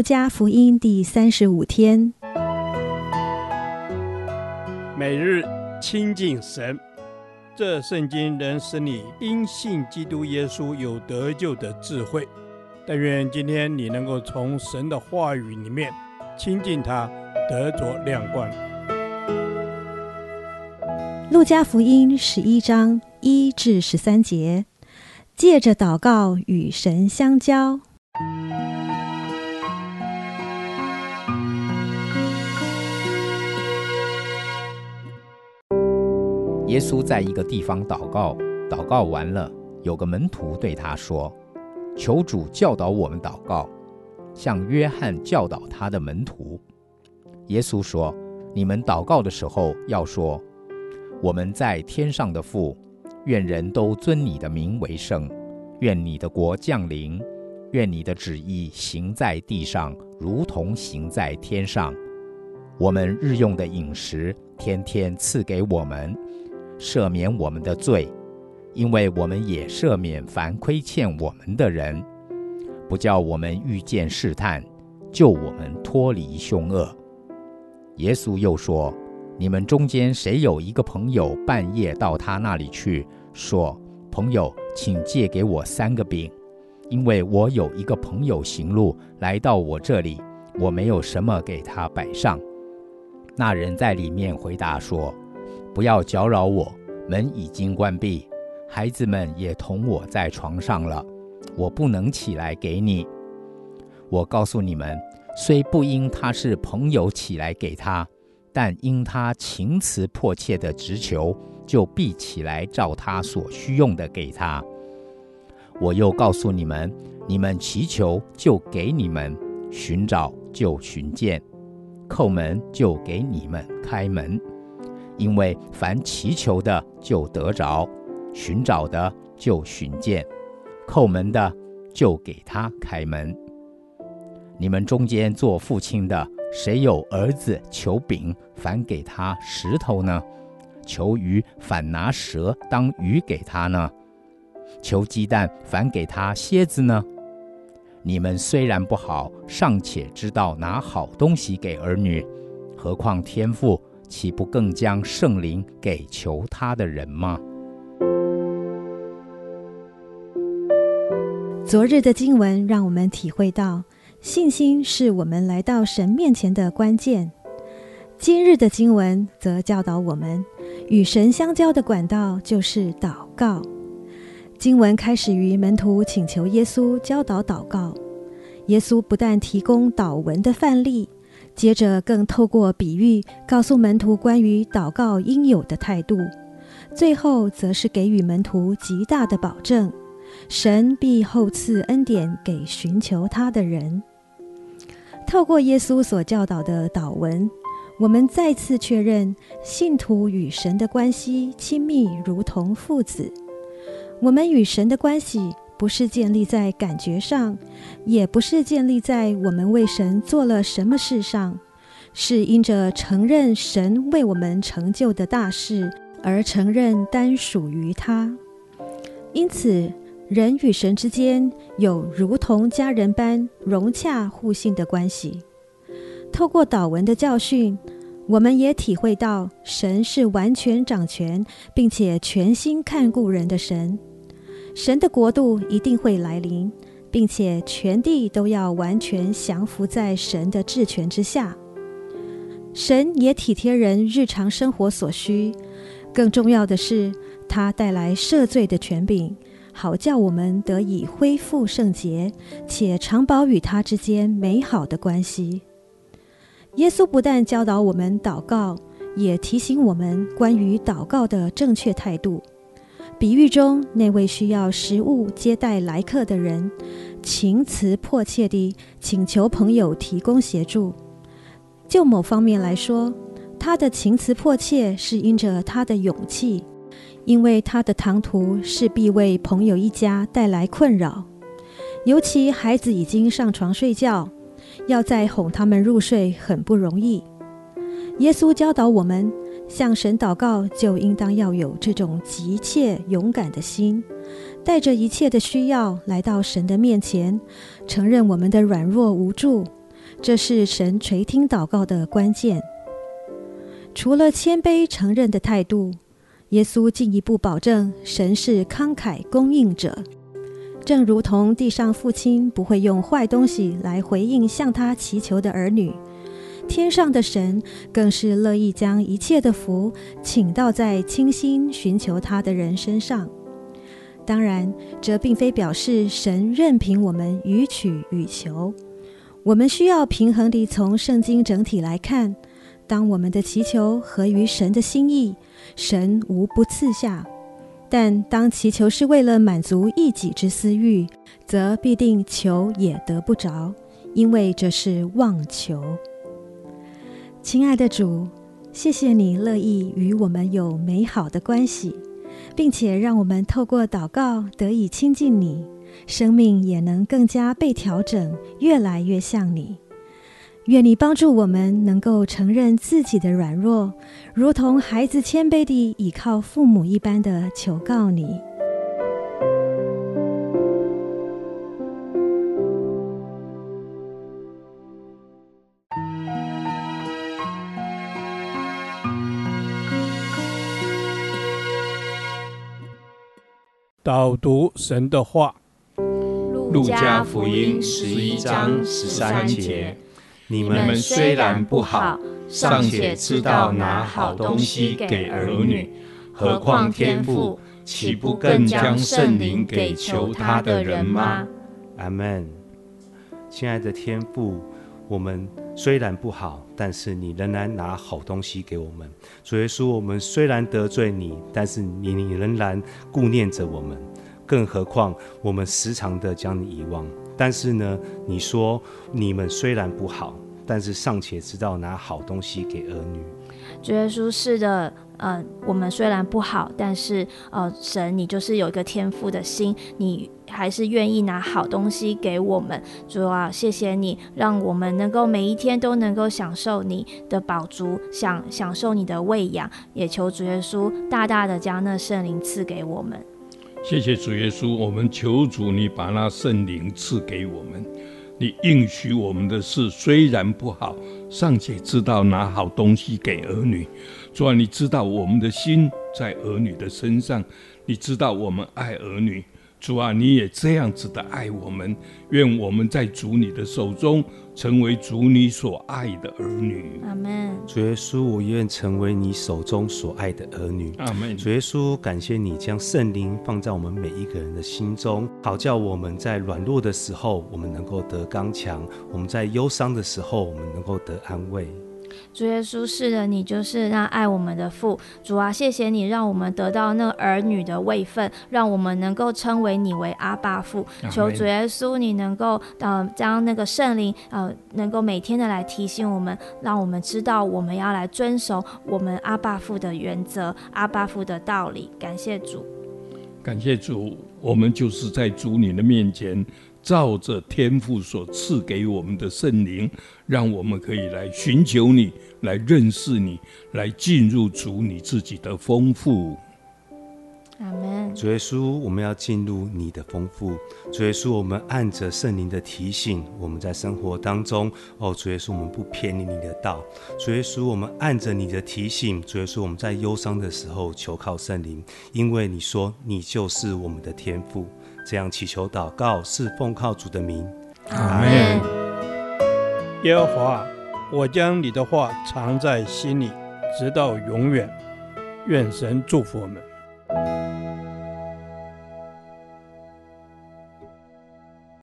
路加福音第三十五天，每日亲近神，这圣经能使你因信基督耶稣有得救的智慧。但愿今天你能够从神的话语里面亲近他，得着亮光。路加福音十一章一至十三节，借着祷告与神相交。耶稣在一个地方祷告，祷告完了，有个门徒对他说：“求主教导我们祷告，像约翰教导他的门徒。”耶稣说：“你们祷告的时候，要说：我们在天上的父，愿人都尊你的名为圣，愿你的国降临，愿你的旨意行在地上，如同行在天上。我们日用的饮食，天天赐给我们。”赦免我们的罪，因为我们也赦免凡亏欠我们的人，不叫我们遇见试探，救我们脱离凶恶。耶稣又说：“你们中间谁有一个朋友，半夜到他那里去，说：‘朋友，请借给我三个饼，因为我有一个朋友行路来到我这里，我没有什么给他摆上。’那人在里面回答说。”不要搅扰我，门已经关闭，孩子们也同我在床上了，我不能起来给你。我告诉你们，虽不因他是朋友起来给他，但因他情辞迫切的直求，就必起来照他所需用的给他。我又告诉你们，你们祈求就给你们，寻找就寻见，叩门就给你们开门。因为凡祈求的就得着，寻找的就寻见，叩门的就给他开门。你们中间做父亲的，谁有儿子求饼，反给他石头呢？求鱼，反拿蛇当鱼给他呢？求鸡蛋，反给他蝎子呢？你们虽然不好，尚且知道拿好东西给儿女，何况天父？岂不更将圣灵给求他的人吗？昨日的经文让我们体会到，信心是我们来到神面前的关键。今日的经文则教导我们，与神相交的管道就是祷告。经文开始于门徒请求耶稣教导祷告，耶稣不但提供祷文的范例。接着，更透过比喻告诉门徒关于祷告应有的态度。最后，则是给予门徒极大的保证：神必厚赐恩典给寻求他的人。透过耶稣所教导的祷文，我们再次确认信徒与神的关系亲密，如同父子。我们与神的关系。不是建立在感觉上，也不是建立在我们为神做了什么事上，是因着承认神为我们成就的大事，而承认单属于他。因此，人与神之间有如同家人般融洽互信的关系。透过祷文的教训，我们也体会到神是完全掌权，并且全心看顾人的神。神的国度一定会来临，并且全地都要完全降服在神的治权之下。神也体贴人日常生活所需，更重要的是，他带来赦罪的权柄，好叫我们得以恢复圣洁，且长保与他之间美好的关系。耶稣不但教导我们祷告，也提醒我们关于祷告的正确态度。比喻中那位需要食物接待来客的人，情辞迫切地请求朋友提供协助。就某方面来说，他的情辞迫切是因着他的勇气，因为他的唐突势必为朋友一家带来困扰，尤其孩子已经上床睡觉，要再哄他们入睡很不容易。耶稣教导我们。向神祷告，就应当要有这种急切勇敢的心，带着一切的需要来到神的面前，承认我们的软弱无助，这是神垂听祷告的关键。除了谦卑承认的态度，耶稣进一步保证神是慷慨供应者，正如同地上父亲不会用坏东西来回应向他祈求的儿女，天上的神更是乐意将一切的福请到在倾心寻求他的人身上。当然，这并非表示神任凭我们予取予求，我们需要平衡地从圣经整体来看。当我们的祈求合于神的心意，神无不赐下；但当祈求是为了满足一己之私欲，则必定求也得不着，因为这是妄求。亲爱的主，谢谢你乐意与我们有美好的关系，并且让我们透过祷告得以亲近你，生命也能更加被调整，越来越像你。愿你帮助我们能够承认自己的软弱，如同孩子谦卑地倚靠父母一般的求告你。导读神的话，路加福音十一章十三节。你们虽然不好，尚且知道拿好东西给儿女，何况天父岂不更将圣灵给求他的人吗？阿门。亲爱的天父，我们虽然不好，但是你仍然拿好东西给我们。主耶稣，我们虽然得罪你，但是你你仍然顾念着我们。更何况我们时常的将你遗忘。但是呢，你说你们虽然不好，但是尚且知道拿好东西给儿女。主耶稣是的，呃，我们虽然不好，但是呃，神你就是有一个天赋的心，你还是愿意拿好东西给我们。主啊，谢谢你，让我们能够每一天都能够享受你的宝足，享享受你的喂养。也求主耶稣大大的将那圣灵赐给我们。谢谢主耶稣，我们求主你把那圣灵赐给我们。你应许我们的事虽然不好，尚且知道拿好东西给儿女。主啊，你知道我们的心在儿女的身上，你知道我们爱儿女。主啊，你也这样子的爱我们，愿我们在主你的手中成为主你所爱的儿女。阿门。主耶稣，我愿成为你手中所爱的儿女。阿门。主耶稣，感谢你将圣灵放在我们每一个人的心中，好叫我们在软弱的时候，我们能够得刚强；我们在忧伤的时候，我们能够得安慰。主耶稣，是的，你就是那爱我们的父。主啊，谢谢你让我们得到那儿女的位分，让我们能够称为你为阿爸父。求主耶稣，你能够呃将那个圣灵呃能够每天的来提醒我们，让我们知道我们要来遵守我们阿爸父的原则、阿爸父的道理。感谢主，感谢主，我们就是在主你的面前。照着天父所赐给我们的圣灵，让我们可以来寻求你，来认识你，来进入主你自己的丰富。阿门。主耶稣，我们要进入你的丰富。主耶稣，我们按着圣灵的提醒，我们在生活当中，哦，主耶稣，我们不偏离你的道。主耶稣，我们按着你的提醒，主耶稣，我们在忧伤的时候求靠圣灵，因为你说你就是我们的天父。这样祈求祷告是奉靠主的名，阿门。耶和华，我将你的话藏在心里，直到永远。愿神祝福我们。